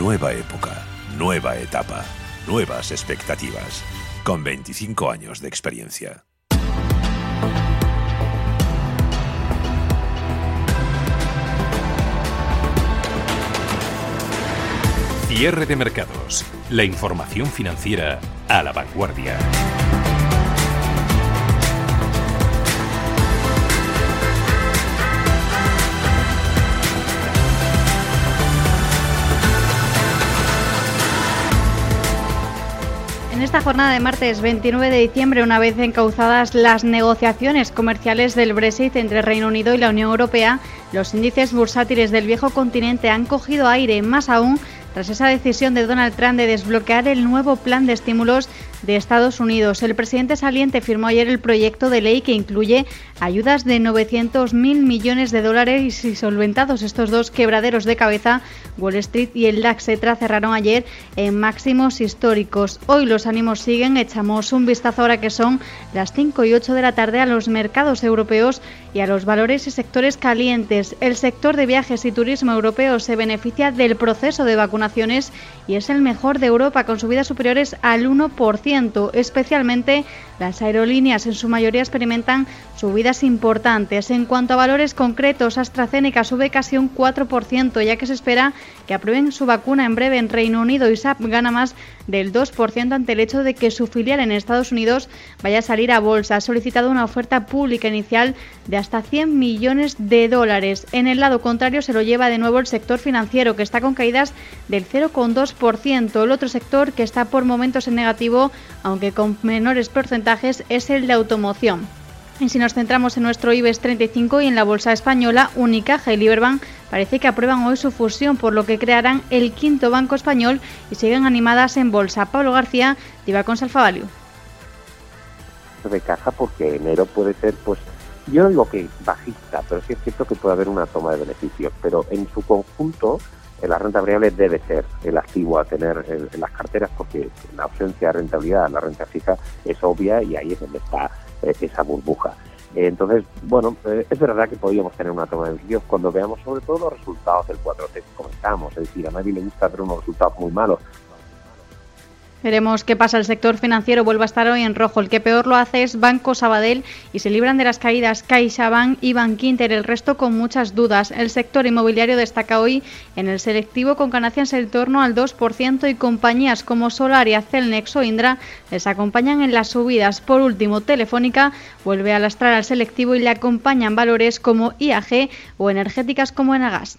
Nueva época, nueva etapa, nuevas expectativas, con 25 años de experiencia. Cierre de mercados. La información financiera a la vanguardia. En esta jornada de martes 29 de diciembre, una vez encauzadas las negociaciones comerciales del Brexit entre Reino Unido y la Unión Europea, los índices bursátiles del viejo continente han cogido aire, más aún tras esa decisión de Donald Trump de desbloquear el nuevo plan de estímulos de Estados Unidos. El presidente saliente firmó ayer el proyecto de ley que incluye ayudas de 900.000 millones de dólares y solventados estos dos quebraderos de cabeza. Wall Street y el DAX cerraron ayer en máximos históricos. Hoy los ánimos siguen. Echamos un vistazo ahora que son las 5 y 8 de la tarde a los mercados europeos y a los valores y sectores calientes. El sector de viajes y turismo europeo se beneficia del proceso de vacunaciones y es el mejor de Europa con subidas superiores al 1%, especialmente las aerolíneas en su mayoría experimentan subidas importantes. En cuanto a valores concretos, AstraZeneca sube casi un 4%, ya que se espera que aprueben su vacuna en breve en Reino Unido y SAP gana más del 2% ante el hecho de que su filial en Estados Unidos vaya a salir a bolsa. Ha solicitado una oferta pública inicial de hasta 100 millones de dólares. En el lado contrario se lo lleva de nuevo el sector financiero, que está con caídas del 0,2%. El otro sector que está por momentos en negativo, aunque con menores porcentajes, es el de automoción. Y si nos centramos en nuestro IBEX 35 y en la bolsa española, Unicaja y Liberbank parece que aprueban hoy su fusión, por lo que crearán el quinto banco español y siguen animadas en bolsa. Pablo García, Diva con Salfavalio. De caja porque enero puede ser, pues, yo no digo que bajista, pero sí es cierto que puede haber una toma de beneficios, pero en su conjunto la renta variable debe ser el activo a tener en, las carteras porque la ausencia de rentabilidad, la renta fija es obvia y ahí es donde está eh, esa burbuja. entonces, bueno, eh, es verdad que podríamos tener una toma de beneficios cuando veamos sobre todo los resultados del 4T que comentamos. Es decir, a nadie le gusta ver unos resultados muy malos, Veremos qué pasa. El sector financiero vuelve a estar hoy en rojo. El que peor lo hace es Banco Sabadell y se libran de las caídas CaixaBank y Bankinter. El resto con muchas dudas. El sector inmobiliario destaca hoy en el selectivo con ganancias en torno al 2% y compañías como Solaria, Celnex o Indra les acompañan en las subidas. Por último, Telefónica vuelve a lastrar al selectivo y le acompañan valores como IAG o energéticas como Enagas.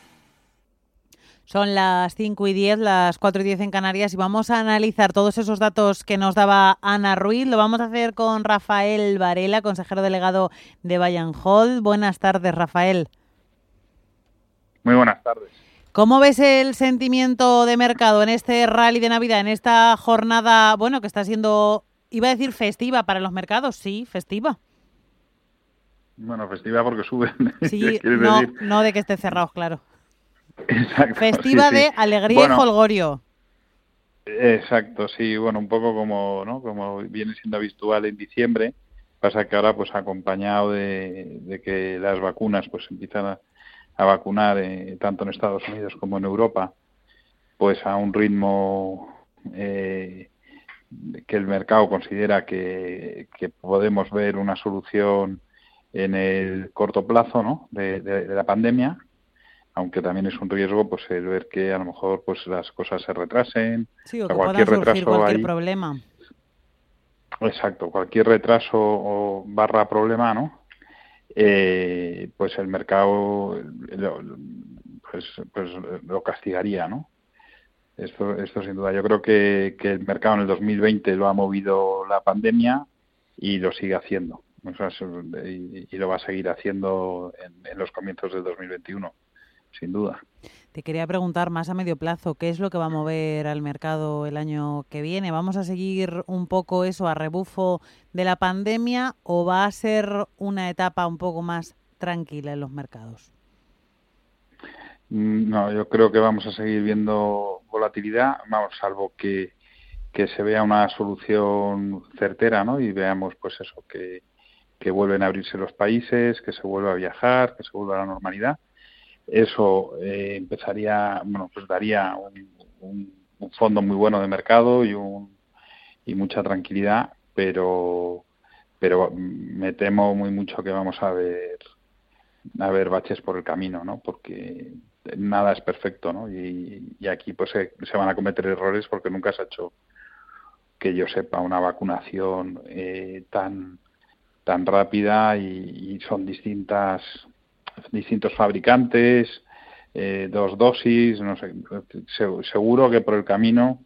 Son las 5 y 10, las 4 y 10 en Canarias y vamos a analizar todos esos datos que nos daba Ana Ruiz. Lo vamos a hacer con Rafael Varela, consejero delegado de Bayern Hall. Buenas tardes, Rafael. Muy buenas tardes. ¿Cómo ves el sentimiento de mercado en este rally de Navidad, en esta jornada, bueno, que está siendo, iba a decir festiva para los mercados? Sí, festiva. Bueno, festiva porque suben. Sí, no, no de que esté cerrados, claro. Festiva de alegría y holgorio. Exacto, sí, bueno, un poco como, ¿no? como viene siendo habitual en diciembre, pasa que ahora pues acompañado de, que las vacunas pues empiezan a, vacunar eh, tanto en Estados Unidos como en Europa, pues a un ritmo eh, que el mercado considera que, podemos ver una solución en el corto plazo ¿no? de la pandemia aunque también es un riesgo pues el ver que a lo mejor pues las cosas se retrasen sí, o, que cualquier retraso cualquier problema. Exacto cualquier retraso o barra problema no eh, pues el mercado pues, pues lo castigaría no esto esto sin duda. Yo creo que, que el mercado en el 2020 lo ha movido la pandemia y lo sigue haciendo. Y, lo va a seguir haciendo en, en los comienzos del 2021 sin duda. Te quería preguntar más a medio plazo, ¿qué es lo que va a mover al mercado el año que viene? ¿Vamos a seguir un poco eso a rebufo de la pandemia o va a ser una etapa un poco más tranquila en los mercados? Mm, no, yo creo que vamos a seguir viendo volatilidad, vamos, salvo que, que se vea una solución certera, ¿no? Y veamos, pues eso, que, que vuelven a abrirse los países, que se vuelva a viajar, que se vuelva a la normalidad eso eh, empezaría, bueno, pues daría un, fondo muy bueno de mercado y, un, y mucha tranquilidad, pero, pero me temo muy mucho que vamos a ver, a ver baches por el camino, ¿no? Porque nada es perfecto, ¿no? Y, aquí pues se, van a cometer errores porque nunca se ha hecho, que yo sepa, una vacunación eh, tan tan rápida y son distintas distintos fabricantes, eh, dos dosis, no sé, seguro que por el camino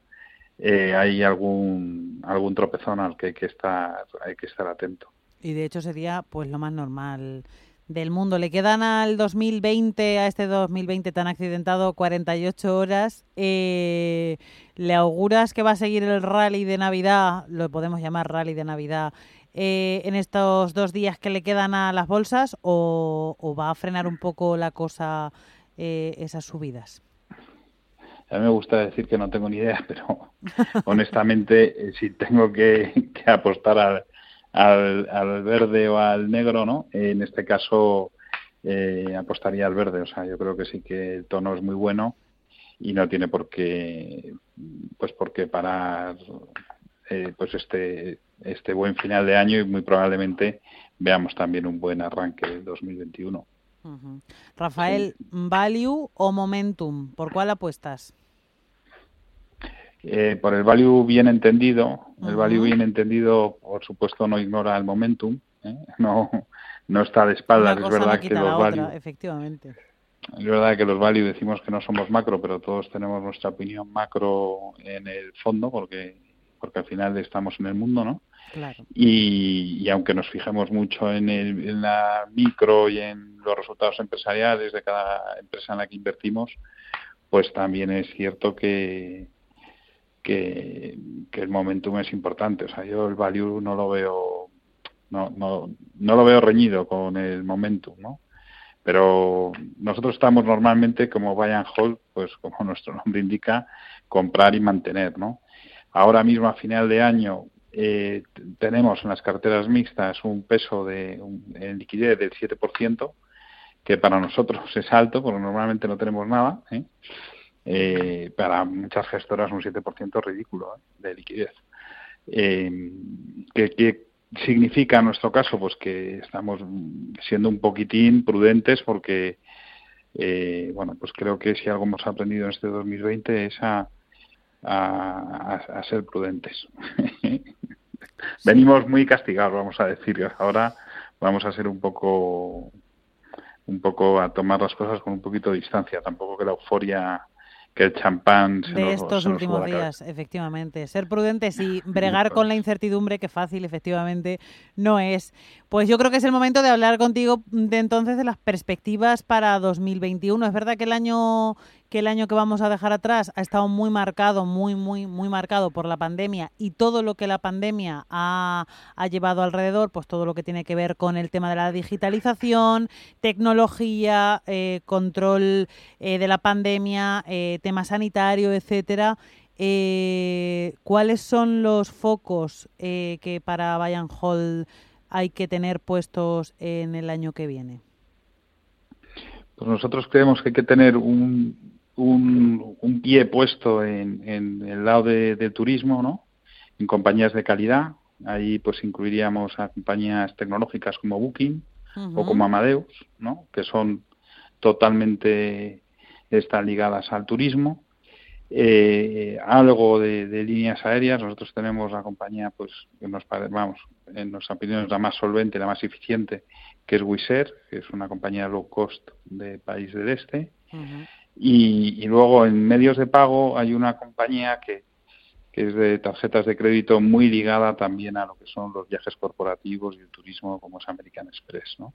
eh, hay algún algún tropezón al que hay que estar hay que estar atento. Y de hecho sería pues lo más normal del mundo. Le quedan al 2020, a este 2020 tan accidentado, 48 horas. Eh, ¿Le auguras que va a seguir el rally de Navidad? Lo podemos llamar rally de Navidad eh, en estos dos días que le quedan a las bolsas o, va a frenar un poco la cosa eh, esas subidas? A mí me gusta decir que no tengo ni idea, pero honestamente, eh, si tengo que, apostar al, verde o al negro, ¿no? En este caso, apostaría al verde. O sea, yo creo que sí que el tono es muy bueno y no tiene por qué, pues, por qué parar pues este este buen final de año y muy probablemente veamos también un buen arranque del 2021. Rafael, ¿value o momentum? ¿Por cuál apuestas? Eh, por el value bien entendido. El value bien entendido, por supuesto, no ignora el momentum. ¿eh? No, no está de espaldas. es verdad que los value. efectivamente. Es verdad que los value decimos que no somos macro, pero todos tenemos nuestra opinión macro en el fondo, porque porque al final estamos en el mundo, ¿no? Y, aunque nos fijemos mucho en, el, en la micro y en los resultados empresariales de cada empresa en la que invertimos, pues también es cierto que, que, el momentum es importante. O sea, yo el value no lo veo no, no, no lo veo reñido con el momentum, ¿no? Pero nosotros estamos normalmente como buy and hold, pues como nuestro nombre indica, comprar y mantener, ¿no? Ahora mismo a final de año eh, tenemos en las carteras mixtas un peso de en liquidez del 7%, que para nosotros es alto, porque normalmente no tenemos nada. ¿eh? Eh, para muchas gestoras un 7% ridículo de liquidez. ¿qué, significa en nuestro caso? Pues que estamos siendo un poquitín prudentes porque, bueno, pues creo que si algo hemos aprendido en este 2020 es a, a ser prudentes. Venimos muy castigados, vamos a decir. Ahora vamos a ser un poco, un poco a tomar las cosas con un poquito de distancia. Tampoco que la euforia que el champán de estos últimos días, efectivamente. Ser prudentes y bregar con la incertidumbre, que fácil, efectivamente, no es. Pues yo creo que es el momento de hablar contigo de entonces de las perspectivas para 2021. Es verdad que el año el año que vamos a dejar atrás ha estado muy marcado, muy, muy, muy marcado por la pandemia y todo lo que la pandemia ha, llevado alrededor, pues todo lo que tiene que ver con el tema de la digitalización, tecnología, eh, control eh, de la pandemia, eh, tema sanitario, etcétera. ¿Cuáles son los focos que para Bayern Hall hay que tener puestos en el año que viene? Pues nosotros creemos que hay que tener un, un, pie puesto en, el lado de, turismo, ¿no? En compañías de calidad. Ahí pues incluiríamos a compañías tecnológicas como Booking o como Amadeus, ¿no? Que son totalmente están ligadas al turismo. Eh, algo de, líneas aéreas. Nosotros tenemos la compañía, pues, que nos vamos, en nuestra opinión es la más solvente, la más eficiente, que es Wizz Air, que es una compañía low cost de país del este. Y, luego en medios de pago hay una compañía que, que es de tarjetas de crédito muy ligada también a lo que son los viajes corporativos y el turismo como es American Express, ¿no?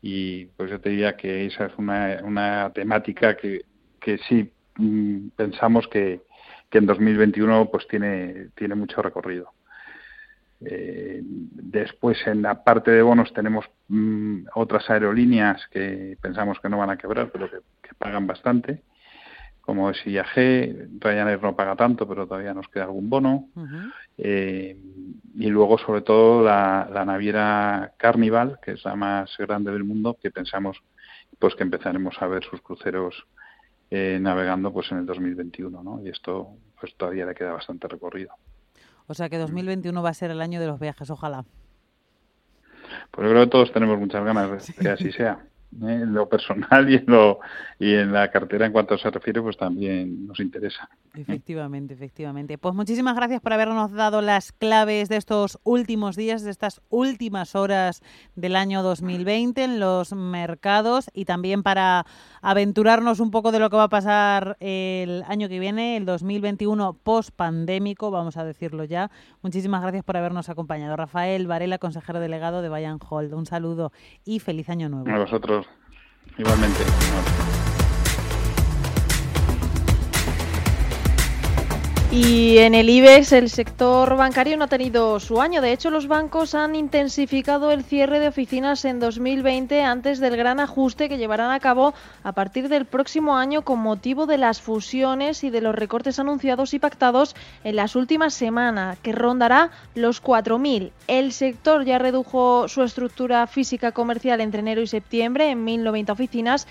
Y pues yo te diría que esa es una, una temática que, que sí mm, pensamos que, que en 2021 pues tiene, tiene mucho recorrido. Eh, después, en la parte de bonos, tenemos mm, otras aerolíneas que pensamos que no van a quebrar, pero que, pagan bastante como es IAG, Ryanair no paga tanto, pero todavía nos queda algún bono. Eh, y luego, sobre todo, la, naviera Carnival, que es la más grande del mundo, que pensamos pues que empezaremos a ver sus cruceros eh, navegando pues en el 2021, ¿no? Y esto pues todavía le queda bastante recorrido. O sea que 2021 va a ser el año de los viajes, ojalá. Pues yo creo que todos tenemos muchas ganas de que así sea. ¿Eh? en lo personal y en, lo, y en la cartera en cuanto se refiere, pues también nos interesa. Efectivamente, efectivamente. Pues muchísimas gracias por habernos dado las claves de estos últimos días, de estas últimas horas del año 2020 en los mercados y también para aventurarnos un poco de lo que va a pasar el año que viene, el 2021 post-pandémico, vamos a decirlo ya. Muchísimas gracias por habernos acompañado. Rafael Varela, consejero delegado de Bayern Hold. Un saludo y feliz año nuevo. A vosotros. Igualmente. Y en el IBEX el sector bancario no ha tenido su año. De hecho, los bancos han intensificado el cierre de oficinas en 2020 antes del gran ajuste que llevarán a cabo a partir del próximo año con motivo de las fusiones y de los recortes anunciados y pactados en las últimas semanas, que rondará los 4.000. El sector ya redujo su estructura física comercial entre enero y septiembre en 1.090 oficinas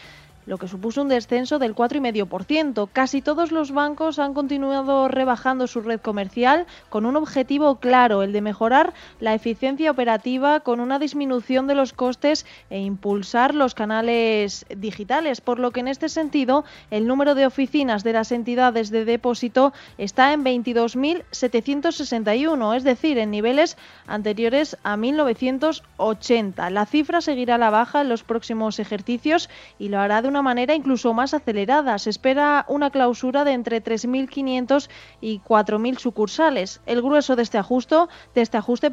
lo que supuso un descenso del 4,5%. Casi todos los bancos han continuado rebajando su red comercial con un objetivo claro, el de mejorar la eficiencia operativa con una disminución de los costes e impulsar los canales digitales, por lo que en este sentido el número de oficinas de las entidades de depósito está en 22.761, es decir, en niveles anteriores a 1980. La cifra seguirá a la baja en los próximos ejercicios y lo hará de una manera incluso más acelerada. Se espera una clausura de entre 3.500 y 4.000 sucursales. El grueso de este este ajuste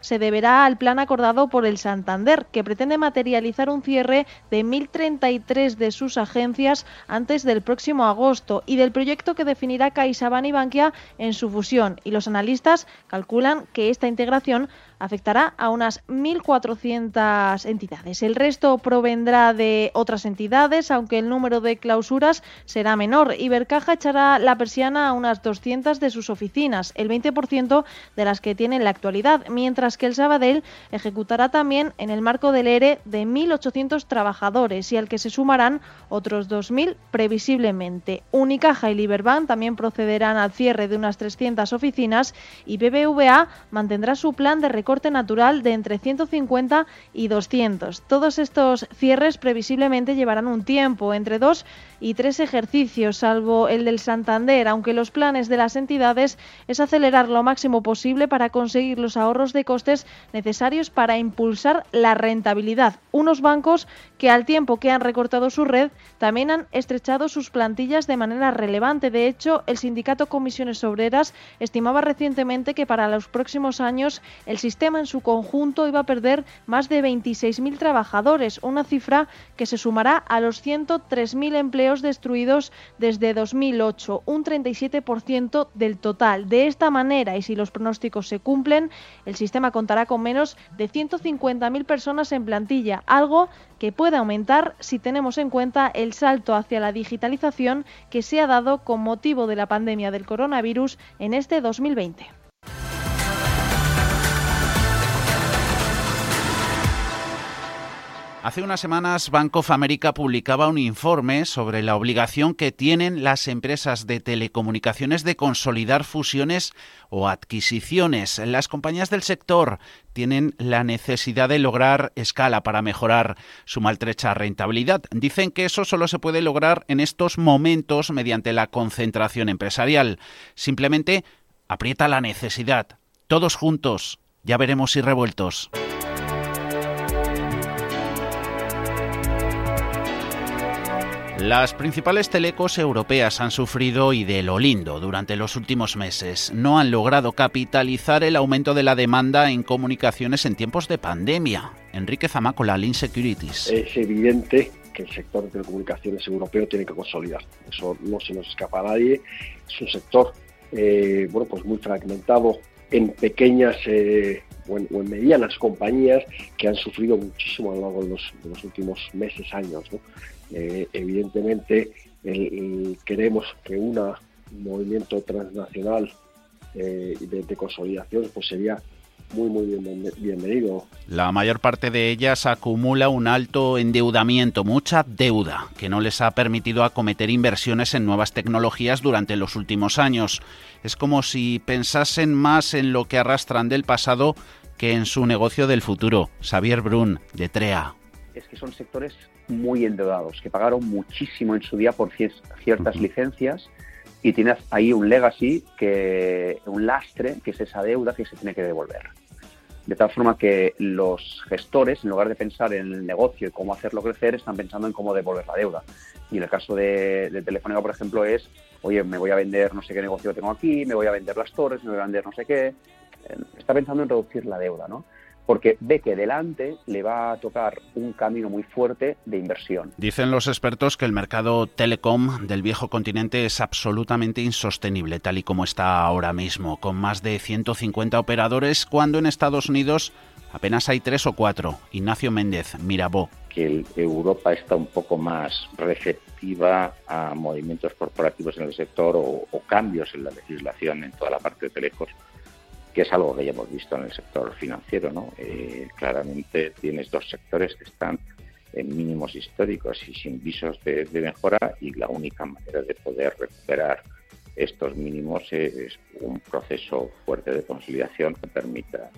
se deberá al plan acordado por el Santander, que pretende materializar un cierre de 1.033 de sus agencias antes del próximo agosto y del proyecto que definirá CaixaBank y Bankia en su fusión. Y los analistas calculan que esta integración afectará a unas 1.400 entidades. El resto provendrá de otras entidades, aunque el número de clausuras será menor. Ibercaja echará la persiana a unas 200 de sus oficinas, el 20% de las que tiene en la actualidad, mientras que el Sabadell ejecutará también en el marco del ERE de 1.800 trabajadores y al que se sumarán otros 2.000 previsiblemente. Unicaja y Liberbank también procederán al cierre de unas 300 oficinas y BBVA mantendrá su plan de corte natural de entre 150 y 200. Todos estos cierres previsiblemente llevarán un tiempo, entre dos y tres ejercicios, salvo el del Santander, aunque los planes de las entidades es acelerar lo máximo posible para conseguir los ahorros de costes necesarios para impulsar la rentabilidad. Unos bancos que al tiempo que han recortado su red, también han estrechado sus plantillas de manera relevante. De hecho, el sindicato Comisiones Obreras estimaba recientemente que para los próximos años el sistema en su conjunto iba a perder más de 26.000 trabajadores, una cifra que se sumará a los 103.000 empleos destruidos desde 2008, un 37% del total. De esta manera, y si los pronósticos se cumplen, el sistema contará con menos de 150.000 personas en plantilla, algo que puede aumentar si tenemos en cuenta el salto hacia la digitalización que se ha dado con motivo de la pandemia del coronavirus en este 2020. Hace unas semanas Bank of America publicaba un informe sobre la obligación que tienen las empresas de telecomunicaciones de consolidar fusiones o adquisiciones. Las compañías del sector tienen la necesidad de lograr escala para mejorar su maltrecha rentabilidad. Dicen que eso solo se puede lograr en estos momentos mediante la concentración empresarial. Simplemente aprieta la necesidad. Todos juntos. Ya veremos si revueltos. Las principales telecos europeas han sufrido y de lo lindo durante los últimos meses. No han logrado capitalizar el aumento de la demanda en comunicaciones en tiempos de pandemia. Enrique Zamacola, Lean Securities. Es evidente que el sector de telecomunicaciones europeo tiene que consolidar. Eso no se nos escapa a nadie. Es un sector eh, bueno, pues muy fragmentado en pequeñas eh, o, en, medianas compañías que han sufrido muchísimo a lo largo de los, últimos meses, años. Eh, evidentemente, queremos que un movimiento transnacional de, de, consolidación pues sería muy, muy bienvenido. La mayor parte de ellas acumula un alto endeudamiento, mucha deuda, que no les ha permitido acometer inversiones en nuevas tecnologías durante los últimos años. Es como si pensasen más en lo que arrastran del pasado que en su negocio del futuro. Xavier Brun, de TREA. Es que son sectores muy endeudados, que pagaron muchísimo en su día por ciertas licencias y tienes ahí un legacy, que un lastre, que es esa deuda que se tiene que devolver. De tal forma que los gestores, en lugar de pensar en el negocio y cómo hacerlo crecer, están pensando en cómo devolver la deuda. Y en el caso de, de Telefónica, por ejemplo, es, oye, me voy a vender no sé qué negocio tengo aquí, me voy a vender las torres, me voy a vender no sé qué. Eh, está pensando en reducir la deuda, ¿no? Porque ve que delante le va a tocar un camino muy fuerte de inversión. Dicen los expertos que el mercado telecom del viejo continente es absolutamente insostenible, tal y como está ahora mismo, con más de 150 operadores, cuando en Estados Unidos apenas hay tres o cuatro. Ignacio Méndez, Mirabó. Que Europa está un poco más receptiva a movimientos corporativos en el sector o, o cambios en la legislación en toda la parte de telecos que es algo que ya hemos visto en el sector financiero. ¿no? Eh, claramente tienes dos sectores que están en mínimos históricos y sin visos de, mejora y la única manera de poder recuperar estos mínimos es un proceso fuerte de consolidación que permita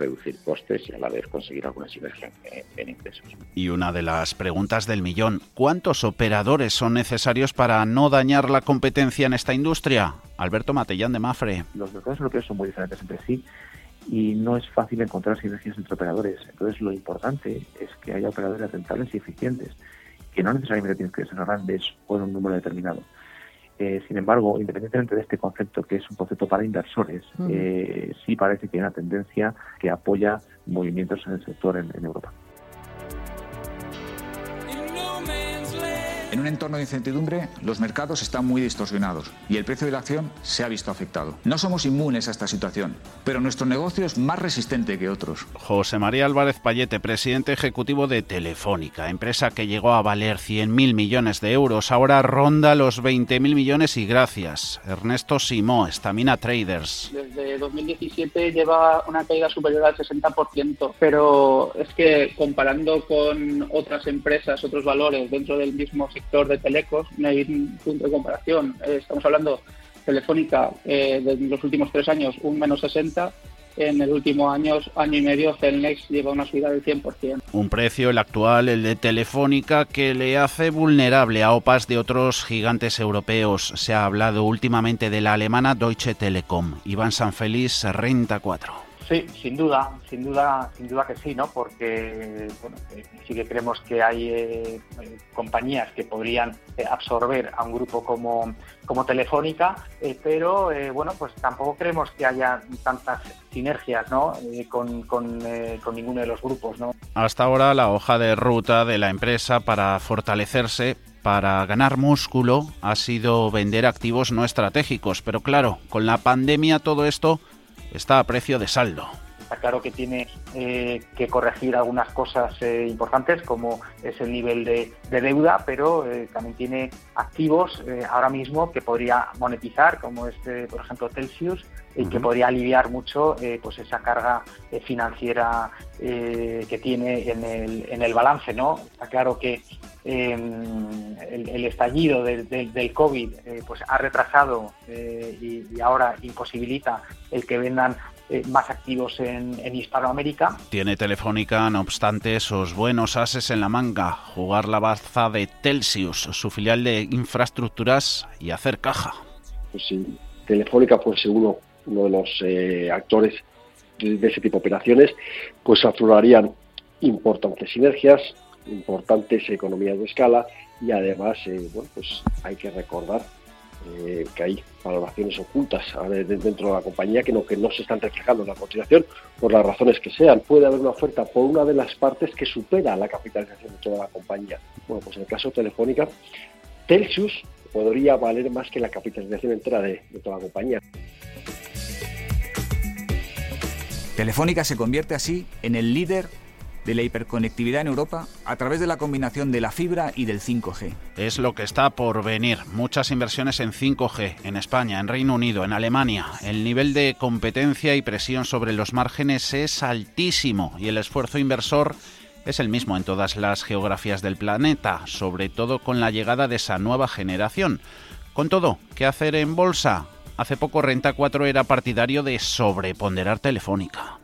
reducir costes y a la vez conseguir alguna sinergia en, ingresos. Y una de las preguntas del millón, ¿cuántos operadores son necesarios para no dañar la competencia en esta industria? Alberto Matellán de Mafre. Los mercados europeos son muy diferentes entre sí y no es fácil encontrar sinergias entre operadores. Entonces lo importante es que haya operadores rentables y eficientes, que no necesariamente tienen que ser grandes o en un número determinado. Eh, sin embargo, independientemente de este concepto, que es un concepto para inversores, eh, sí parece que hay una tendencia que apoya movimientos en el sector en Europa. En un entorno de incertidumbre, los mercados están muy distorsionados y el precio de la acción se ha visto afectado. No somos inmunes a esta situación, pero nuestro negocio es más resistente que otros. José María Álvarez Payete, presidente ejecutivo de Telefónica, empresa que llegó a valer 100.000 millones de euros, ahora ronda los 20.000 millones y gracias. Ernesto Simó, Estamina Traders. Desde 2017 lleva una caída superior al 60%, pero es que comparando con otras empresas, otros valores dentro del mismo sector, sector de telecos, no hay un punto de comparación. Eh, estamos hablando Telefónica eh, de los últimos tres años un menos 60, en el último año, año y medio, Celnex lleva una subida del 100%. Un precio, el actual, el de Telefónica, que le hace vulnerable a OPAs de otros gigantes europeos. Se ha hablado últimamente de la alemana Deutsche Telekom. Iván Sanfeliz, Renta 4. Sí, sin duda, sin duda, sin duda que sí, ¿no? Porque bueno, eh, sí que creemos que hay eh, compañías que podrían eh, absorber a un grupo como, como Telefónica, pero bueno, pues tampoco creemos que haya tantas sinergias, ¿no? Con, con, con, ninguno de los grupos, ¿no? Hasta ahora la hoja de ruta de la empresa para fortalecerse para ganar músculo ha sido vender activos no estratégicos, pero claro, con la pandemia todo esto está a precio de saldo. Está claro que tiene eh, que corregir algunas cosas eh, importantes, como es el nivel de, deuda, pero eh, también tiene activos ahora mismo que podría monetizar, como este, por ejemplo, Celsius, y que podría aliviar mucho pues esa carga financiera que tiene en el, en el balance. ¿no? Está claro que em, el, estallido del, del, COVID pues ha retrasado y, y, ahora imposibilita el que vendan eh, más activos en, Hispanoamérica. Tiene Telefónica, no obstante, esos buenos ases en la manga, jugar la baza de Telsius, su filial de infraestructuras y hacer caja. Pues sí, Telefónica pues uno, uno de los eh, actores de, ese tipo de operaciones, pues aflorarían importantes sinergias, importantes economías de escala y además, eh, bueno, pues hay que recordar eh, que hay valoraciones ocultas dentro de la compañía que no, que no se están reflejando en la cotización por las razones que sean. Puede haber una oferta por una de las partes que supera la capitalización de toda la compañía. Bueno, pues en el caso de Telefónica, Telsius podría valer más que la capitalización entera de, de toda la compañía. Telefónica se convierte así en el líder de la hiperconectividad en Europa a través de la combinación de la fibra y del 5G. Es lo que está por venir. Muchas inversiones en 5G en España, en Reino Unido, en Alemania. El nivel de competencia y presión sobre los márgenes es altísimo y el esfuerzo inversor es el mismo en todas las geografías del planeta, sobre todo con la llegada de esa nueva generación. Con todo, ¿qué hacer en bolsa? Hace poco Renta 4 era partidario de sobreponderar Telefónica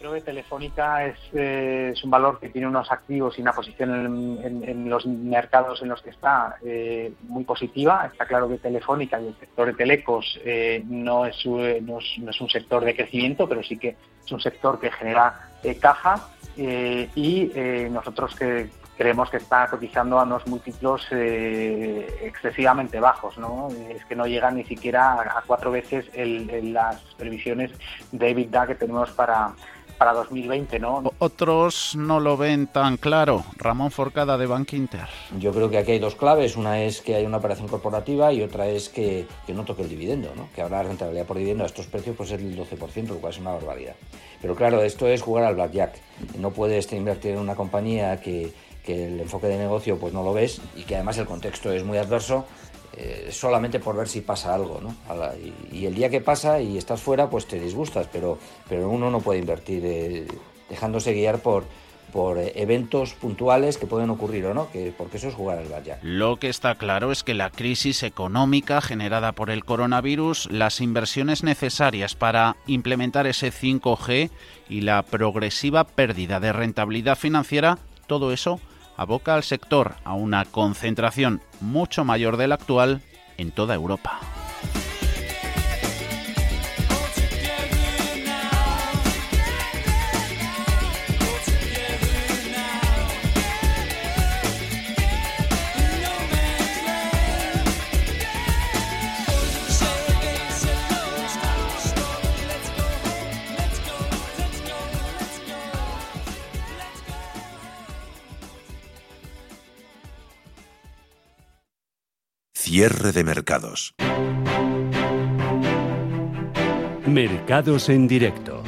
creo que Telefónica eh, es, un valor que tiene unos activos y una posición en, los mercados en los que está eh, muy positiva. Está claro que Telefónica y el sector de telecos eh, no, es, un sector de crecimiento, pero sí que es un sector que genera caja y nosotros que creemos que está cotizando a unos múltiplos excesivamente bajos, ¿no? Es que no llegan ni siquiera a cuatro veces las previsiones de EBITDA que tenemos para, para 2020, ¿no? Otros no lo ven tan claro. Ramón Forcada de Bank Inter. Yo creo que aquí hay dos claves. Una es que hay una operación corporativa y otra es que, no toque el dividendo, ¿no? Que ahora la rentabilidad por dividendo a estos precios pues es el 12%, lo cual es una barbaridad. Pero claro, esto es jugar al blackjack. No puedes invertir en una compañía que, que el enfoque de negocio pues no lo ves y que además el contexto es muy adverso eh, solamente por ver si pasa algo, ¿no? y, el día que pasa y estás fuera, pues te disgustas, pero, pero uno no puede invertir eh, dejándose guiar por, por eh, eventos puntuales que pueden ocurrir o no, que, porque eso es jugar al blackjack. Lo que está claro es que la crisis económica generada por el coronavirus, las inversiones necesarias para implementar ese 5G y la progresiva pérdida de rentabilidad financiera, todo eso aboca al sector a una concentración mucho mayor de la actual en toda Europa. Cierre de mercados. Mercados en directo.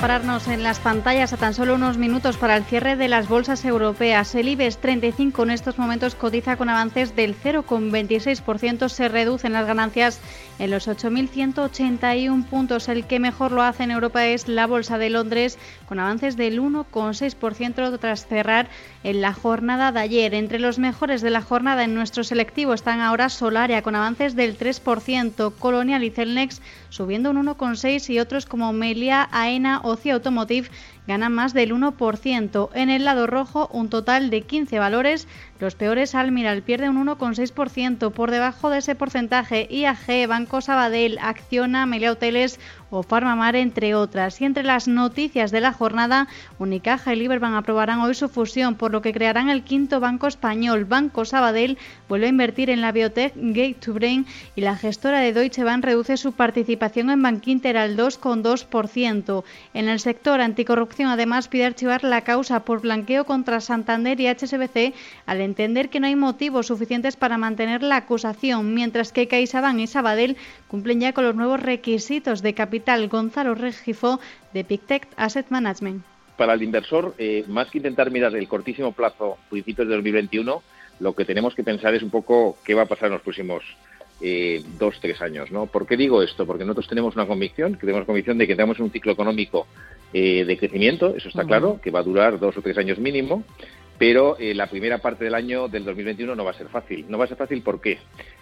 Pararnos en las pantallas a tan solo unos minutos para el cierre de las bolsas europeas. El IBEX 35 en estos momentos cotiza con avances del 0,26%. Se reducen las ganancias en los 8.181 puntos. El que mejor lo hace en Europa es la Bolsa de Londres, con avances del 1,6% tras cerrar en la jornada de ayer. Entre los mejores de la jornada en nuestro selectivo están ahora Solaria, con avances del 3%, Colonial y Celnex subiendo un 1,6% y otros como Melia, AENA, Ocio Automotive ganan más del 1%. En el lado rojo, un total de 15 valores los peores Almiral pierde un 1,6%. Por debajo de ese porcentaje, IAG, Banco Sabadell, Acciona, Melia Hoteles o Farmamar, entre otras. Y entre las noticias de la jornada, Unicaja y Liberbank aprobarán hoy su fusión, por lo que crearán el quinto banco español. Banco Sabadell vuelve a invertir en la biotech Gate to Brain y la gestora de Deutsche Bank reduce su participación en Bankinter al 2,2%. En el sector anticorrupción, además, pide archivar la causa por blanqueo contra Santander y HSBC al entender que no hay motivos suficientes para mantener la acusación, mientras que CaixaBank y Sabadell cumplen ya con los nuevos requisitos de capital. Gonzalo Regifo, de Pictet Asset Management. Para el inversor, eh, más que intentar mirar el cortísimo plazo, principios de 2021, lo que tenemos que pensar es un poco qué va a pasar en los próximos eh, dos, tres años. ¿no? ¿Por qué digo esto? Porque nosotros tenemos una convicción, que tenemos convicción de que tenemos un ciclo económico eh, de crecimiento, eso está claro, que va a durar dos o tres años mínimo, pero eh, la primera parte del año del 2021 no va a ser fácil. No va a ser fácil ¿por qué?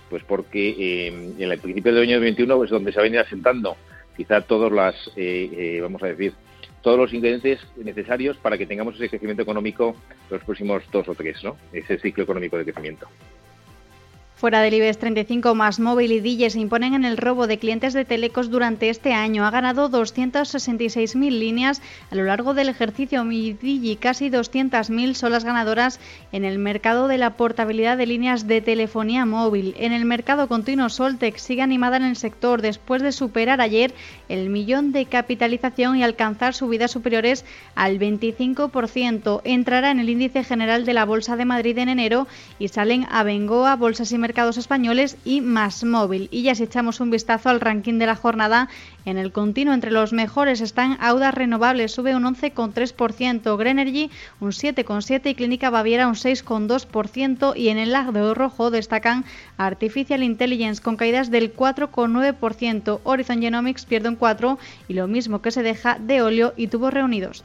Pues porque eh, en el principio del año 2021 es donde se va a venir asentando quizá todos las, eh, vamos a decir, todos los ingredientes necesarios para que tengamos ese crecimiento económico los próximos dos o tres, ¿no? Ese ciclo económico de crecimiento. Fuera del IBEX 35, más móvil y Dille se imponen en el robo de clientes de Telecos durante este año. Ha ganado 266.000 líneas a lo largo del ejercicio. Digi casi 200.000 son las ganadoras en el mercado de la portabilidad de líneas de telefonía móvil. En el mercado continuo, Soltec sigue animada en el sector después de superar ayer el millón de capitalización y alcanzar subidas superiores al 25%. Entrará en el índice general de la Bolsa de Madrid en enero y salen a Bengoa, Bolsas y mercados españoles y más móvil. Y ya si echamos un vistazo al ranking de la jornada, en el continuo entre los mejores están Audas Renovables, sube un 11,3%, Grenergy un 7,7% y Clínica Baviera un 6,2% y en el lado rojo destacan Artificial Intelligence con caídas del 4,9%, Horizon Genomics pierde un 4% y lo mismo que se deja de óleo y tubos reunidos.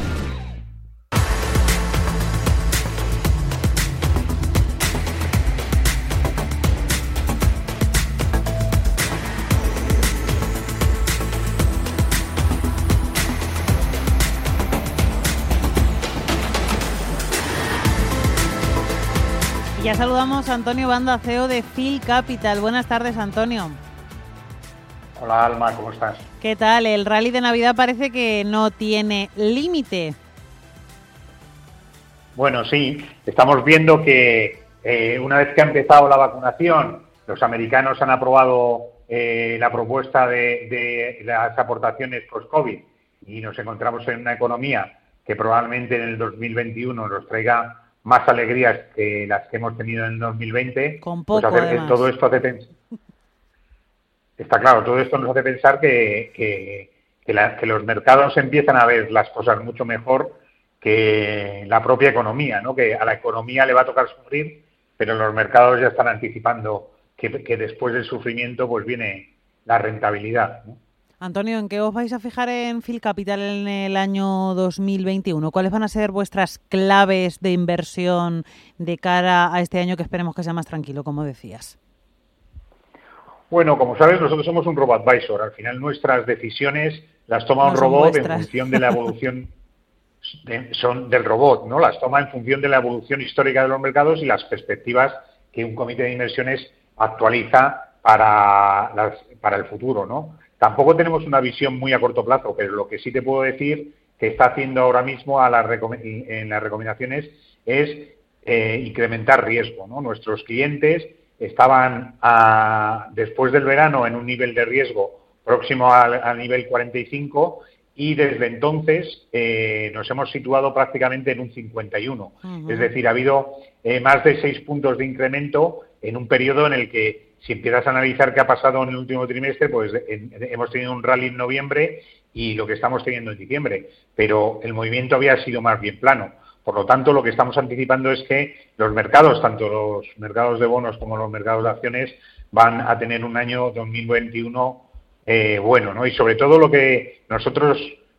Ya saludamos a Antonio Banda, CEO de Phil Capital. Buenas tardes, Antonio. Hola, Alma, ¿cómo estás? ¿Qué tal? El rally de Navidad parece que no tiene límite. Bueno, sí, estamos viendo que eh, una vez que ha empezado la vacunación, los americanos han aprobado eh, la propuesta de, de las aportaciones post-COVID y nos encontramos en una economía que probablemente en el 2021 nos traiga más alegrías que las que hemos tenido en el 2020. Con pues poco, hacer- además. todo esto hace pensar. Está claro, todo esto nos hace pensar que, que, que la- que los mercados empiezan a ver las cosas mucho mejor que la propia economía, ¿no? Que a la economía le va a tocar sufrir, pero los mercados ya están anticipando que, que después del sufrimiento pues viene la rentabilidad. ¿no? Antonio, ¿en qué os vais a fijar en Phil Capital en el año 2021? ¿Cuáles van a ser vuestras claves de inversión de cara a este año que esperemos que sea más tranquilo, como decías? Bueno, como sabes, nosotros somos un robot advisor. Al final nuestras decisiones las toma un No robot en función de la evolución de- son del robot, ¿no? Las toma en función de la evolución histórica de los mercados y las perspectivas que un comité de inversiones actualiza para, las- para el futuro, ¿no? Tampoco tenemos una visión muy a corto plazo, pero lo que sí te puedo decir que está haciendo ahora mismo a las recome- en las recomendaciones es eh, incrementar riesgo, ¿no? Nuestros clientes estaban a- después del verano en un nivel de riesgo próximo al, al nivel 45 y desde entonces eh, nos hemos situado prácticamente en un 51. Ujú. Es decir, ha habido eh, más de seis puntos de incremento en un periodo en el que, si empiezas a analizar qué ha pasado en el último trimestre, pues hemos tenido un rally en noviembre y lo que estamos teniendo en diciembre, pero el movimiento había sido más bien plano. Por lo tanto, lo que estamos anticipando es que los mercados, tanto los mercados de bonos como los mercados de acciones, van a tener un año 2021 eh, bueno, ¿no? Y sobre todo lo que nosotros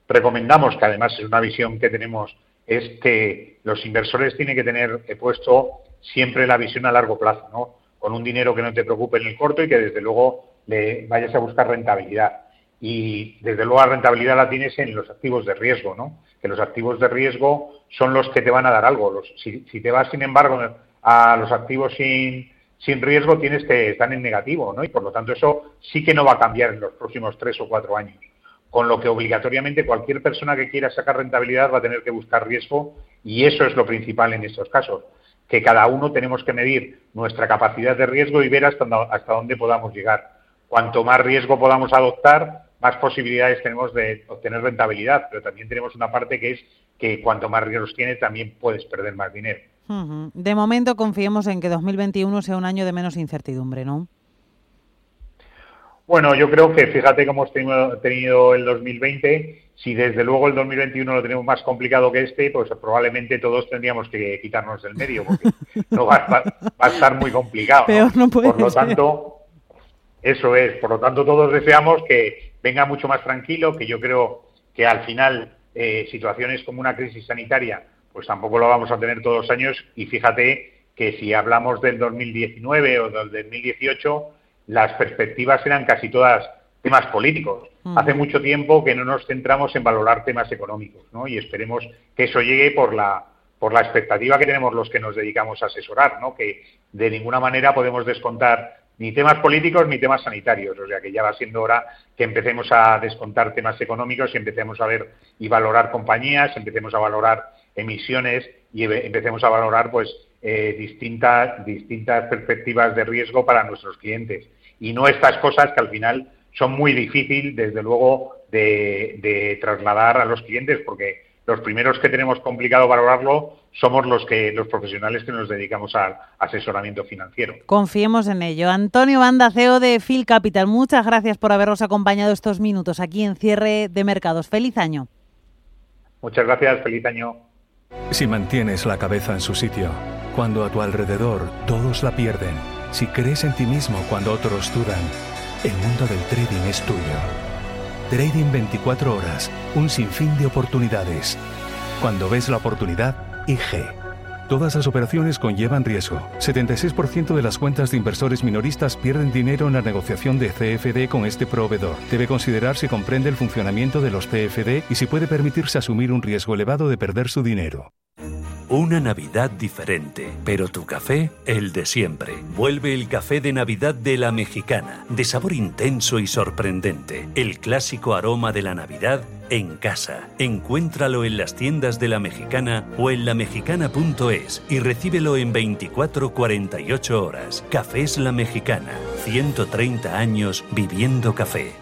recomendamos, que además es una visión que tenemos, es que los inversores tienen que tener puesto siempre la visión a largo plazo, ¿no? Con un dinero que no te preocupe en el corto y que desde luego le vayas a buscar rentabilidad. Y desde luego la rentabilidad la tienes en los activos de riesgo, ¿no? Que los activos de riesgo son los que te van a dar algo. Los- si, si te vas, sin embargo, a los activos sin, sin riesgo, tienes que estar en negativo, ¿no? Y por lo tanto eso sí que no va a cambiar en los próximos tres o cuatro años. Con lo que obligatoriamente cualquier persona que quiera sacar rentabilidad va a tener que buscar riesgo y eso es lo principal en estos casos. Que cada uno tenemos que medir nuestra capacidad de riesgo y ver hasta, dó- hasta dónde podamos llegar. Cuanto más riesgo podamos adoptar, más posibilidades tenemos de obtener rentabilidad, pero también tenemos una parte que es que cuanto más riesgos tienes, también puedes perder más dinero. De momento confiemos en que 2021 sea un año de menos incertidumbre, ¿no? Bueno, yo creo que fíjate cómo hemos tenido, tenido el 2020 si desde luego el 2021 lo tenemos más complicado que este, pues probablemente todos tendríamos que quitarnos del medio, porque no va, a estar muy complicado. por lo tanto, eso es, por lo tanto todos deseamos que venga mucho más tranquilo, que yo creo que al final eh, situaciones como una crisis sanitaria, pues tampoco lo vamos a tener todos los años y fíjate que si hablamos del 2019 o del 2018, las perspectivas eran casi todas temas políticos. Mm. Hace mucho tiempo que no nos centramos en valorar temas económicos, ¿no? Y esperemos que eso llegue por la por la expectativa que tenemos los que nos dedicamos a asesorar, ¿no? Que de ninguna manera podemos descontar ni temas políticos ni temas sanitarios, o sea que ya va siendo hora que empecemos a descontar temas económicos y empecemos a ver y valorar compañías, empecemos a valorar emisiones y empecemos a valorar pues eh, distintas distintas perspectivas de riesgo para nuestros clientes y no estas cosas que al final son muy difíciles, desde luego, de, trasladar a los clientes, porque los primeros que tenemos complicado valorarlo somos los que los profesionales que nos dedicamos al asesoramiento financiero. Confiemos en ello. Antonio Banda, CEO de Phil Capital, muchas gracias por habernos acompañado estos minutos aquí en Cierre de Mercados. Feliz año. Muchas gracias, feliz año. Si mantienes la cabeza en su sitio, cuando a tu alrededor todos la pierden, si crees en ti mismo cuando otros dudan, el mundo del trading es tuyo. Trading 24 horas, un sinfín de oportunidades. Cuando ves la oportunidad, IG. Todas las operaciones conllevan riesgo. 76% de las cuentas de inversores minoristas pierden dinero en la negociación de CFD con este proveedor. Debe considerar si comprende el funcionamiento de los CFD y si puede permitirse asumir un riesgo elevado de perder su dinero. Una Navidad diferente, pero tu café, el de siempre. Vuelve el café de Navidad de la Mexicana, de sabor intenso y sorprendente. El clásico aroma de la Navidad en casa. Encuéntralo en las tiendas de la Mexicana o en lamexicana.es y recíbelo en 24-48 horas. Cafés La Mexicana. 130 años viviendo café.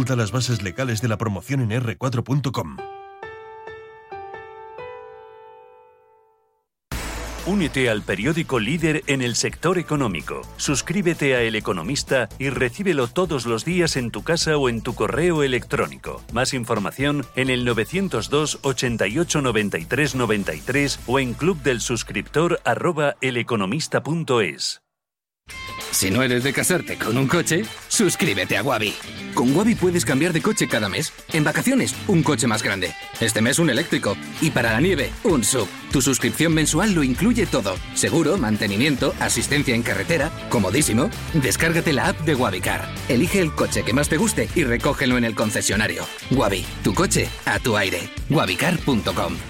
Consulta las bases legales de la promoción en r4.com. Únete al periódico líder en el sector económico. Suscríbete a El Economista y recíbelo todos los días en tu casa o en tu correo electrónico. Más información en el 902 88 93 93 o en club Si no eres de casarte con un coche, suscríbete a Wabi. Con Wabi puedes cambiar de coche cada mes. En vacaciones, un coche más grande. Este mes un eléctrico. Y para la nieve, un sub. Tu suscripción mensual lo incluye todo. Seguro, mantenimiento, asistencia en carretera. Comodísimo. Descárgate la app de Wabicar. Elige el coche que más te guste y recógelo en el concesionario. Wabi, tu coche a tu aire. wabicar.com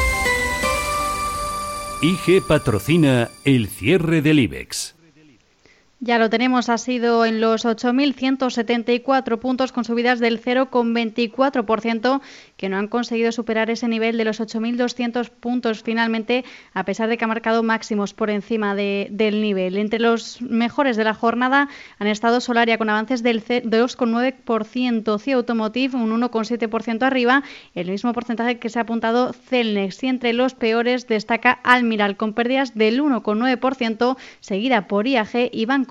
IG patrocina el cierre del IBEX. Ya lo tenemos, ha sido en los 8.174 puntos con subidas del 0,24% que no han conseguido superar ese nivel de los 8.200 puntos finalmente, a pesar de que ha marcado máximos por encima del nivel. Entre los mejores de la jornada han estado Solaria con avances del 2,9%, CIO Automotive un 1,7% arriba, el mismo porcentaje que se ha apuntado Celnex y entre los peores destaca Almiral con pérdidas del 1,9%, seguida por IAG y Banco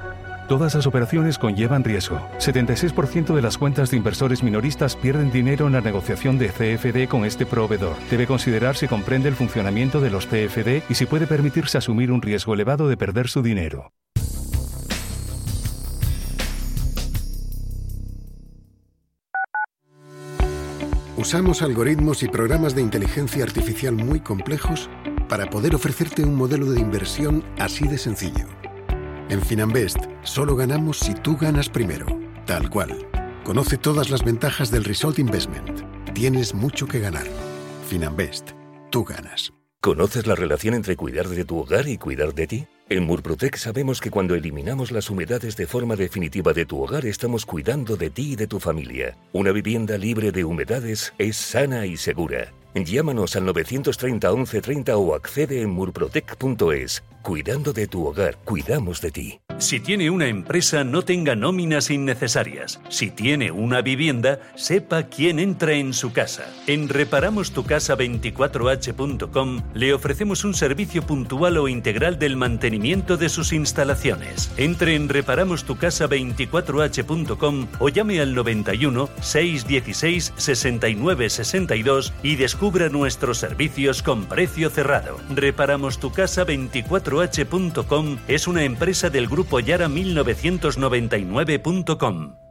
Todas las operaciones conllevan riesgo. 76% de las cuentas de inversores minoristas pierden dinero en la negociación de CFD con este proveedor. Debe considerar si comprende el funcionamiento de los CFD y si puede permitirse asumir un riesgo elevado de perder su dinero. Usamos algoritmos y programas de inteligencia artificial muy complejos para poder ofrecerte un modelo de inversión así de sencillo. En Finanbest solo ganamos si tú ganas primero, tal cual. Conoce todas las ventajas del Result Investment. Tienes mucho que ganar. Finanbest, tú ganas. ¿Conoces la relación entre cuidar de tu hogar y cuidar de ti? En Murprotec sabemos que cuando eliminamos las humedades de forma definitiva de tu hogar estamos cuidando de ti y de tu familia. Una vivienda libre de humedades es sana y segura. Llámanos al 930 1130 o accede en murprotec.es. Cuidando de tu hogar, cuidamos de ti. Si tiene una empresa, no tenga nóminas innecesarias. Si tiene una vivienda, sepa quién entra en su casa. En reparamostucasa24h.com le ofrecemos un servicio puntual o integral del mantenimiento de sus instalaciones. Entre en reparamostucasa24h.com o llame al 91 616 69 62 y descubra nuestros servicios con precio cerrado. Reparamos tu casa 24 h.com es una empresa del grupo Yara 1999.com.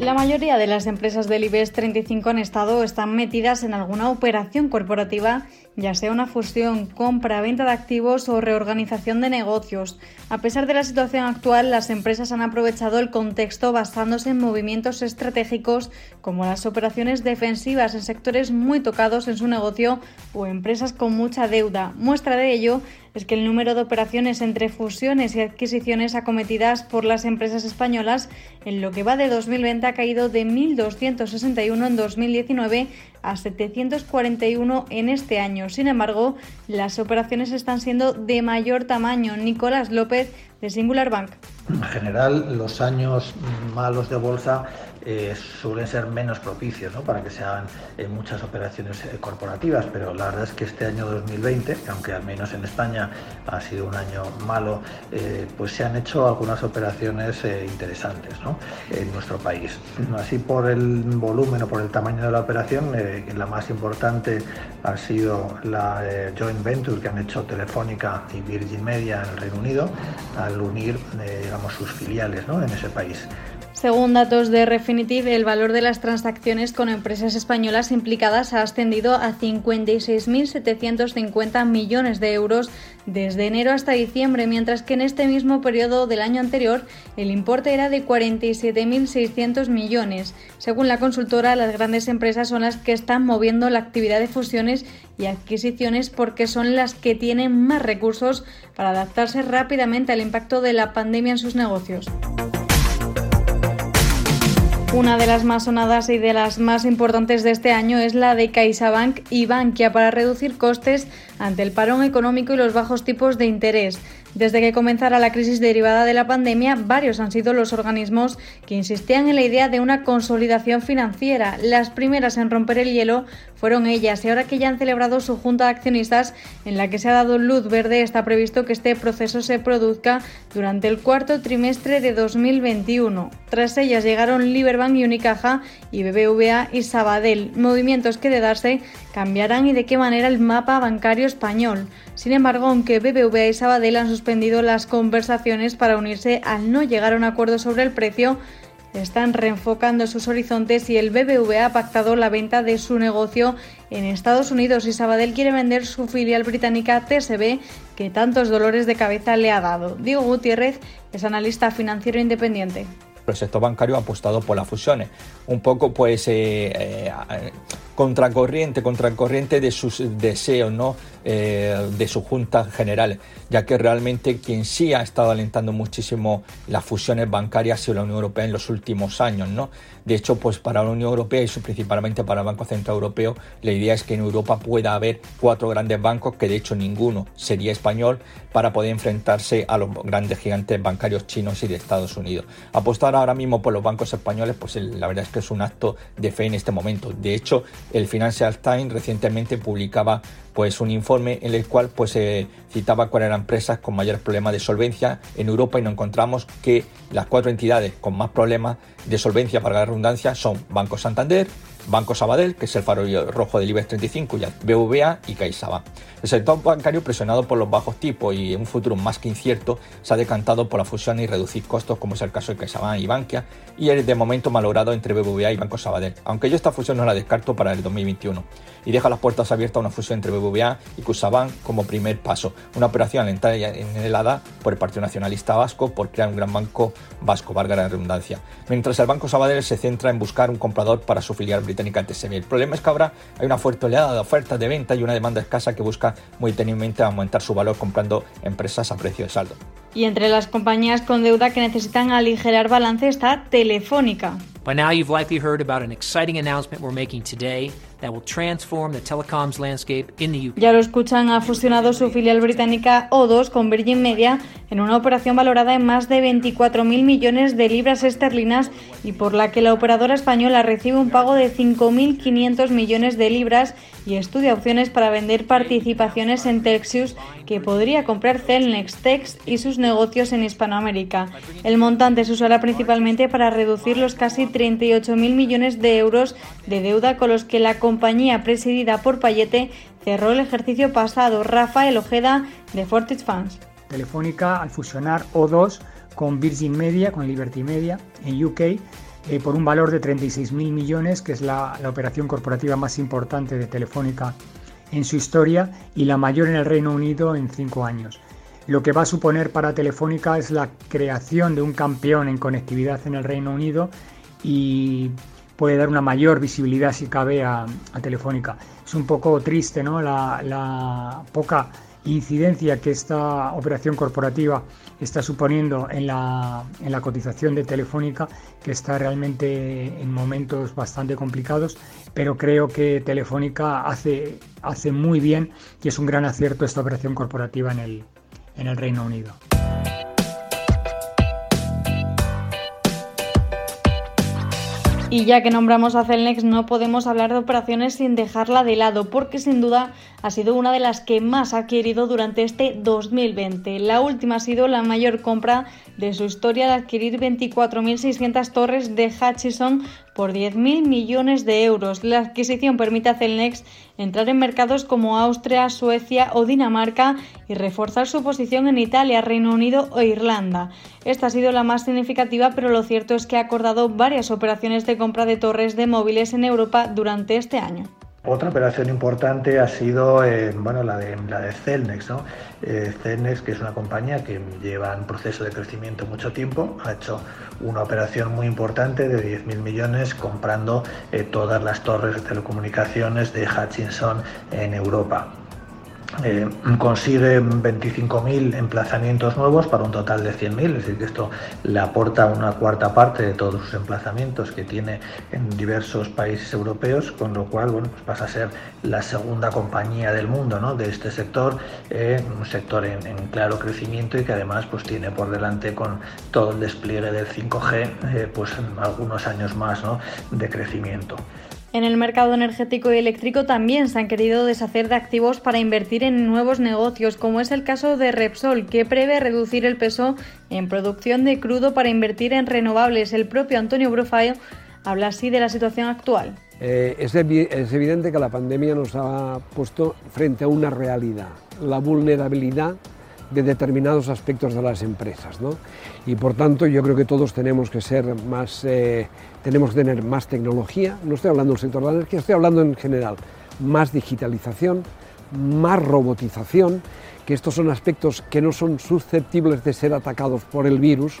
La mayoría de las empresas del IBEX 35 en estado están metidas en alguna operación corporativa, ya sea una fusión, compra, venta de activos o reorganización de negocios. A pesar de la situación actual, las empresas han aprovechado el contexto basándose en movimientos estratégicos como las operaciones defensivas en sectores muy tocados en su negocio o empresas con mucha deuda. Muestra de ello es que el número de operaciones entre fusiones y adquisiciones acometidas por las empresas españolas en lo que va de 2020 ha caído de 1.261 en 2019 a 741 en este año. Sin embargo, las operaciones están siendo de mayor tamaño. Nicolás López, de Singular Bank. En general, los años malos de bolsa eh, suelen ser menos propicios para que se hagan eh, muchas operaciones eh, corporativas, pero la verdad es que este año 2020, aunque al menos en España ha sido un año malo, pues se han hecho algunas operaciones interesantes en nuestro país. Así por el volumen o por el tamaño de la operación, la más importante ha sido la joint venture que han hecho Telefónica y Virgin Media en el Reino Unido al unir digamos, sus filiales en ese país. Según datos de Refinitiv, el valor de las transacciones con empresas españolas implicadas ha ascendido a 56.750 millones de euros desde enero hasta diciembre, mientras que en este mismo periodo del año anterior el importe era de 47.600 millones. Según la consultora, las grandes empresas son las que están moviendo la actividad de fusiones y adquisiciones porque son las que tienen más recursos para adaptarse rápidamente al impacto de la pandemia en sus negocios. Una de las más sonadas y de las más importantes de este año es la de CaixaBank y Bankia para reducir costes ante el parón económico y los bajos tipos de interés. Desde que comenzara la crisis derivada de la pandemia, varios han sido los organismos que insistían en la idea de una consolidación financiera. Las primeras en romper el hielo fueron ellas y ahora que ya han celebrado su junta de accionistas en la que se ha dado luz verde, está previsto que este proceso se produzca durante el cuarto trimestre de 2021. Tras ellas llegaron Liberbank y Unicaja y BBVA y Sabadell, movimientos que de darse cambiarán y de qué manera el mapa bancario español. Sin embargo, aunque BBVA y Sabadell han suspendido las conversaciones para unirse al no llegar a un acuerdo sobre el precio, están reenfocando sus horizontes y el BBVA ha pactado la venta de su negocio en Estados Unidos y Sabadell quiere vender su filial británica TSB que tantos dolores de cabeza le ha dado. Diego Gutiérrez es analista financiero independiente el sector bancario ha apostado por las fusiones, un poco pues eh, eh, contracorriente, contracorriente de sus deseos, ¿no? Eh, de su junta general, ya que realmente quien sí ha estado alentando muchísimo las fusiones bancarias sido la Unión Europea en los últimos años, ¿no? De hecho, pues para la Unión Europea y principalmente para el Banco Central Europeo, la idea es que en Europa pueda haber cuatro grandes bancos, que de hecho ninguno sería español, para poder enfrentarse a los grandes gigantes bancarios chinos y de Estados Unidos. Apostar ahora mismo por los bancos españoles, pues la verdad es que es un acto de fe en este momento. De hecho, el Financial Times recientemente publicaba pues un informe en el cual pues se citaba cuáles eran empresas con mayores problemas de solvencia. En Europa y nos encontramos que las cuatro entidades con más problemas de solvencia para la redundancia son Banco Santander, Banco Sabadell, que es el faro rojo del IBEX 35, y BVA y CaixaBank. El sector bancario, presionado por los bajos tipos y un futuro más que incierto, se ha decantado por la fusión y reducir costos, como es el caso de CaixaBank y Bankia, y el de momento malogrado entre BBVA y Banco Sabadell, aunque yo esta fusión no la descarto para el 2021, y deja las puertas abiertas a una fusión entre BBVA y CaixaBank como primer paso, una operación alentada en el ADA por el Partido Nacionalista Vasco por crear un gran banco vasco, valga la redundancia, mientras el Banco Sabadell se centra en buscar un comprador para su filial británica. El problema es que ahora hay una fuerte oleada de ofertas de venta y una demanda escasa que busca muy tenidamente aumentar su valor comprando empresas a precio de saldo. Y entre las compañías con deuda que necesitan aligerar balance está Telefónica. By now you've likely heard about an exciting announcement we're making today ya lo escuchan, ha fusionado su filial británica O2 con Virgin Media en una operación valorada en más de 24.000 millones de libras esterlinas y por la que la operadora española recibe un pago de 5.500 millones de libras y estudia opciones para vender participaciones en Texius que podría comprar Celnex Tex y sus negocios en Hispanoamérica. El montante se usará principalmente para reducir los casi 38.000 millones de euros de deuda con los que la compañía presidida por Payete cerró el ejercicio pasado. Rafael Ojeda de Fortis Funds. Telefónica al fusionar O2 con Virgin Media, con Liberty Media en UK, eh, por un valor de 36.000 millones, que es la, operación corporativa más importante de Telefónica en su historia y la mayor en el Reino Unido en cinco años. Lo que va a suponer para Telefónica es la creación de un campeón en conectividad en el Reino Unido y puede dar una mayor visibilidad si cabe a, Telefónica. Es un poco triste ¿no? la, poca incidencia que esta operación corporativa está suponiendo en la, en la, cotización de Telefónica, que está realmente en momentos bastante complicados, pero creo que Telefónica hace, hace muy bien y es un gran acierto esta operación corporativa en el, en el Reino Unido. Y ya que nombramos a Celnex, no podemos hablar de operaciones sin dejarla de lado, porque sin duda ha sido una de las que más ha adquirido durante este 2020. La última ha sido la mayor compra de su historia de adquirir 24.600 torres de Hutchison por 10.000 millones de euros. La adquisición permite a Celnex entrar en mercados como Austria, Suecia o Dinamarca y reforzar su posición en Italia, Reino Unido o Irlanda. Esta ha sido la más significativa, pero lo cierto es que ha acordado varias operaciones de compra de torres de móviles en Europa durante este año. Otra operación importante ha sido eh, bueno, la, de, la de Celnex. Eh, Celnex, que es una compañía que lleva en proceso de crecimiento mucho tiempo, ha hecho una operación muy importante de 10.000 millones comprando eh, todas las torres de telecomunicaciones de Hutchinson en Europa. Eh, consigue 25.000 emplazamientos nuevos para un total de 100.000, es decir, que esto le aporta una cuarta parte de todos sus emplazamientos que tiene en diversos países europeos, con lo cual bueno, pues pasa a ser la segunda compañía del mundo ¿no? de este sector, eh, un sector en, claro crecimiento y que además pues, tiene por delante con todo el despliegue del 5G eh, pues algunos años más ¿no? de crecimiento. En el mercado energético y eléctrico también se han querido deshacer de activos para invertir en nuevos negocios, como es el caso de Repsol, que prevé reducir el peso en producción de crudo para invertir en renovables. El propio Antonio Brufayo habla así de la situación actual. Eh, es, es evidente que la pandemia nos ha puesto frente a una realidad, la vulnerabilidad de determinados aspectos de las empresas. ¿no? Y por tanto yo creo que todos tenemos que ser más, eh, tenemos que tener más tecnología, no estoy hablando del sector de la energía, estoy hablando en general, más digitalización, más robotización, que estos son aspectos que no son susceptibles de ser atacados por el virus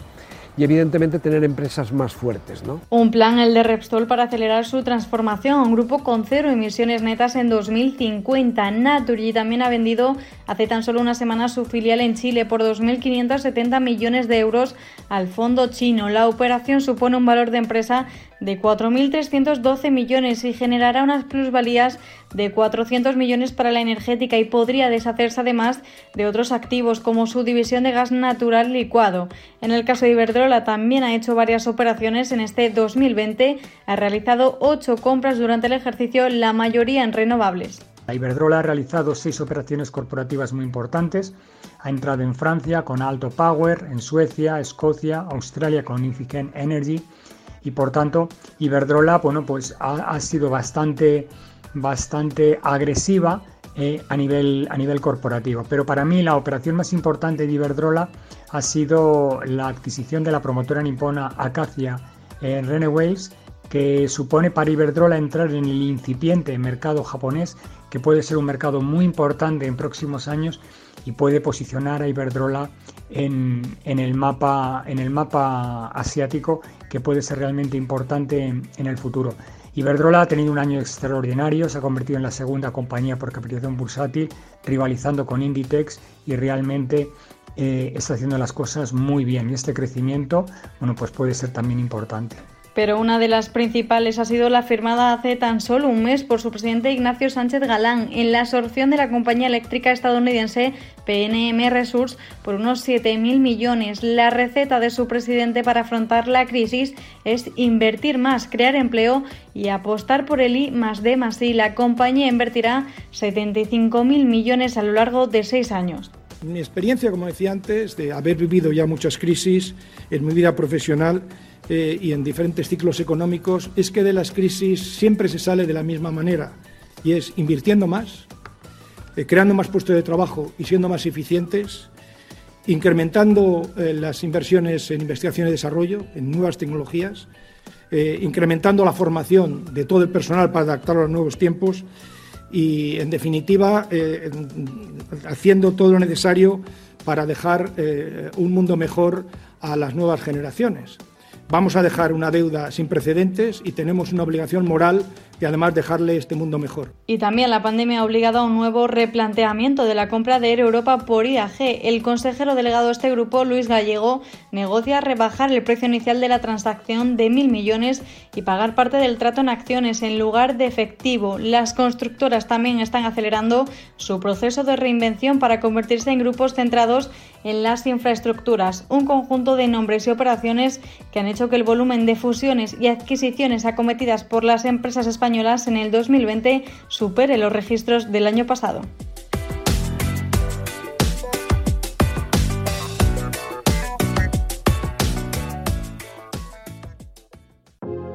y evidentemente tener empresas más fuertes. ¿no? Un plan, el de Repsol, para acelerar su transformación a un grupo con cero emisiones netas en 2050. Naturgy también ha vendido hace tan solo una semana su filial en Chile por 2.570 millones de euros al fondo chino. La operación supone un valor de empresa de 4.312 millones y generará unas plusvalías de 400 millones para la energética y podría deshacerse además de otros activos como su división de gas natural licuado. En el caso de Iberdrola también ha hecho varias operaciones en este 2020, ha realizado ocho compras durante el ejercicio, la mayoría en renovables. Iberdrola ha realizado seis operaciones corporativas muy importantes. Ha entrado en Francia con Alto Power, en Suecia, Escocia, Australia con Inficent Energy y por tanto Iberdrola bueno, pues ha, sido bastante, bastante agresiva eh, a, nivel, a nivel corporativo. Pero para mí la operación más importante de Iberdrola ha sido la adquisición de la promotora nipona Acacia en Reneways que supone para Iberdrola entrar en el incipiente mercado japonés, que puede ser un mercado muy importante en próximos años y puede posicionar a Iberdrola en, el, mapa, en el mapa asiático, que puede ser realmente importante en, el futuro. Iberdrola ha tenido un año extraordinario, se ha convertido en la segunda compañía por capitalización bursátil, rivalizando con Inditex y realmente eh, está haciendo las cosas muy bien. Y este crecimiento, bueno, pues puede ser también importante pero una de las principales ha sido la firmada hace tan solo un mes por su presidente Ignacio Sánchez Galán en la absorción de la compañía eléctrica estadounidense PNM Resource por unos 7.000 millones. La receta de su presidente para afrontar la crisis es invertir más, crear empleo y apostar por el I más D más I. La compañía invertirá 75.000 millones a lo largo de seis años. Mi experiencia, como decía antes, de haber vivido ya muchas crisis en mi vida profesional, eh, y en diferentes ciclos económicos es que de las crisis siempre se sale de la misma manera y es invirtiendo más, eh, creando más puestos de trabajo y siendo más eficientes, incrementando eh, las inversiones en investigación y desarrollo, en nuevas tecnologías, incrementando la formación de todo el personal para adaptarlo a los nuevos tiempos y, en definitiva, haciendo todo lo necesario para dejar un mundo mejor a las nuevas generaciones. Vamos a dejar una deuda sin precedentes y tenemos una obligación moral y además dejarle este mundo mejor. Y también la pandemia ha obligado a un nuevo replanteamiento de la compra de Air Europa por IAG. El consejero delegado de este grupo, Luis Gallego, negocia rebajar el precio inicial de la transacción de mil millones y pagar parte del trato en acciones en lugar de efectivo. Las constructoras también están acelerando su proceso de reinvención para convertirse en grupos centrados en las infraestructuras, un conjunto de nombres y operaciones que han hecho que el volumen de fusiones y adquisiciones acometidas por las empresas españolas en el 2020 supere los registros del año pasado.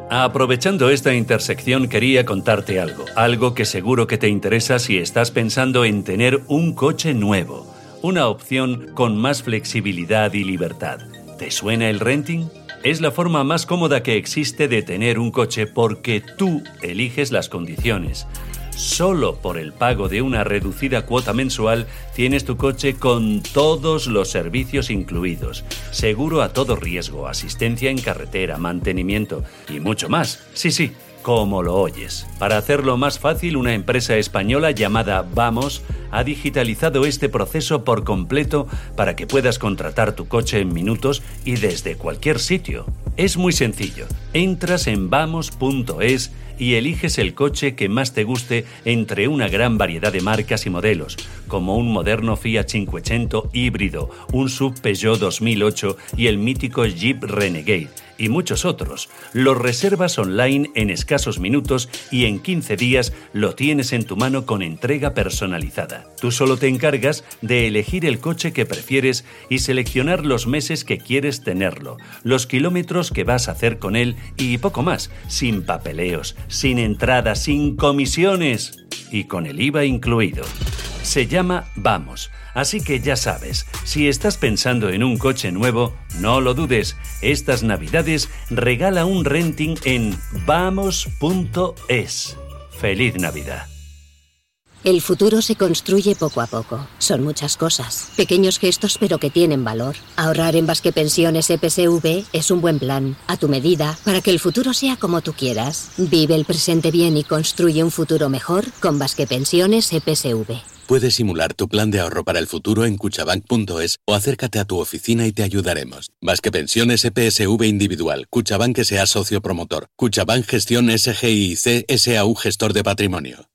Aprovechando esta intersección quería contarte algo, algo que seguro que te interesa si estás pensando en tener un coche nuevo, una opción con más flexibilidad y libertad. ¿Te suena el renting? Es la forma más cómoda que existe de tener un coche porque tú eliges las condiciones. Solo por el pago de una reducida cuota mensual tienes tu coche con todos los servicios incluidos. Seguro a todo riesgo, asistencia en carretera, mantenimiento y mucho más. Sí, sí, como lo oyes. Para hacerlo más fácil, una empresa española llamada Vamos ha digitalizado este proceso por completo para que puedas contratar tu coche en minutos y desde cualquier sitio. Es muy sencillo. Entras en vamos.es y eliges el coche que más te guste entre una gran variedad de marcas y modelos, como un moderno Fiat 500 híbrido, un sub Peugeot 2008 y el mítico Jeep Renegade y muchos otros. Lo reservas online en escasos minutos y en 15 días lo tienes en tu mano con entrega personalizada. Tú solo te encargas de elegir el coche que prefieres y seleccionar los meses que quieres tenerlo, los kilómetros que vas a hacer con él y poco más, sin papeleos, sin entrada, sin comisiones y con el IVA incluido. Se llama Vamos. Así que ya sabes, si estás pensando en un coche nuevo, no lo dudes. Estas navidades regala un renting en vamos.es. Feliz Navidad. El futuro se construye poco a poco. Son muchas cosas. Pequeños gestos pero que tienen valor. Ahorrar en Basque Pensiones EPSV es un buen plan. A tu medida, para que el futuro sea como tú quieras. Vive el presente bien y construye un futuro mejor con Basque Pensiones EPSV. Puedes simular tu plan de ahorro para el futuro en cuchabank.es o acércate a tu oficina y te ayudaremos. Más que pensiones EPSV individual, Cuchabank sea socio promotor, Cuchabank Gestión SGIC SAU Gestor de Patrimonio.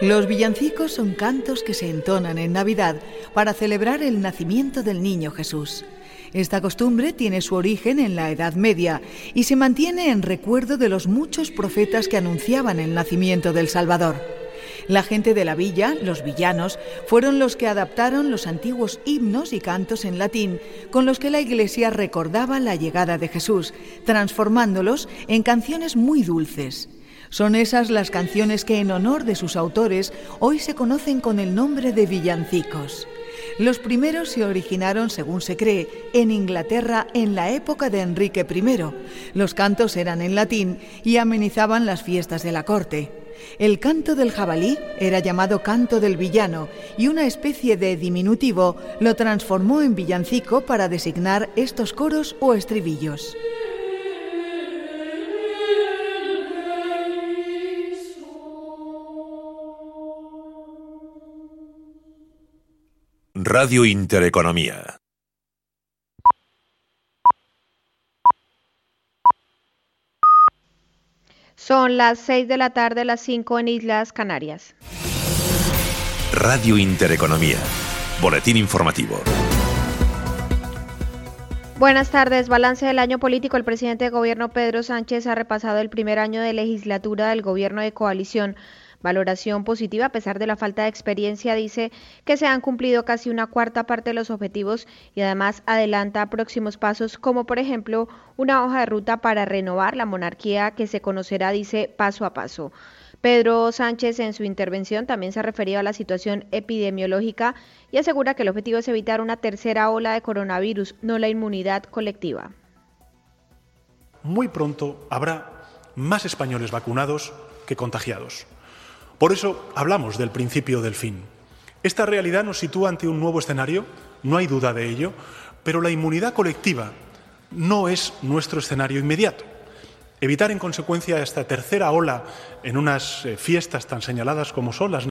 Los villancicos son cantos que se entonan en Navidad para celebrar el nacimiento del niño Jesús. Esta costumbre tiene su origen en la Edad Media y se mantiene en recuerdo de los muchos profetas que anunciaban el nacimiento del Salvador. La gente de la villa, los villanos, fueron los que adaptaron los antiguos himnos y cantos en latín con los que la Iglesia recordaba la llegada de Jesús, transformándolos en canciones muy dulces. Son esas las canciones que en honor de sus autores hoy se conocen con el nombre de villancicos. Los primeros se originaron, según se cree, en Inglaterra en la época de Enrique I. Los cantos eran en latín y amenizaban las fiestas de la corte. El canto del jabalí era llamado canto del villano y una especie de diminutivo lo transformó en villancico para designar estos coros o estribillos. Radio Intereconomía. Son las 6 de la tarde, las 5 en Islas Canarias. Radio Intereconomía. Boletín informativo. Buenas tardes. Balance del año político. El presidente de gobierno Pedro Sánchez ha repasado el primer año de legislatura del gobierno de coalición. Valoración positiva a pesar de la falta de experiencia, dice que se han cumplido casi una cuarta parte de los objetivos y además adelanta próximos pasos como por ejemplo una hoja de ruta para renovar la monarquía que se conocerá, dice, paso a paso. Pedro Sánchez en su intervención también se ha referido a la situación epidemiológica y asegura que el objetivo es evitar una tercera ola de coronavirus, no la inmunidad colectiva. Muy pronto habrá más españoles vacunados que contagiados. Por eso hablamos del principio del fin. Esta realidad nos sitúa ante un nuevo escenario, no hay duda de ello, pero la inmunidad colectiva no es nuestro escenario inmediato. Evitar en consecuencia esta tercera ola en unas eh, fiestas tan señaladas como son las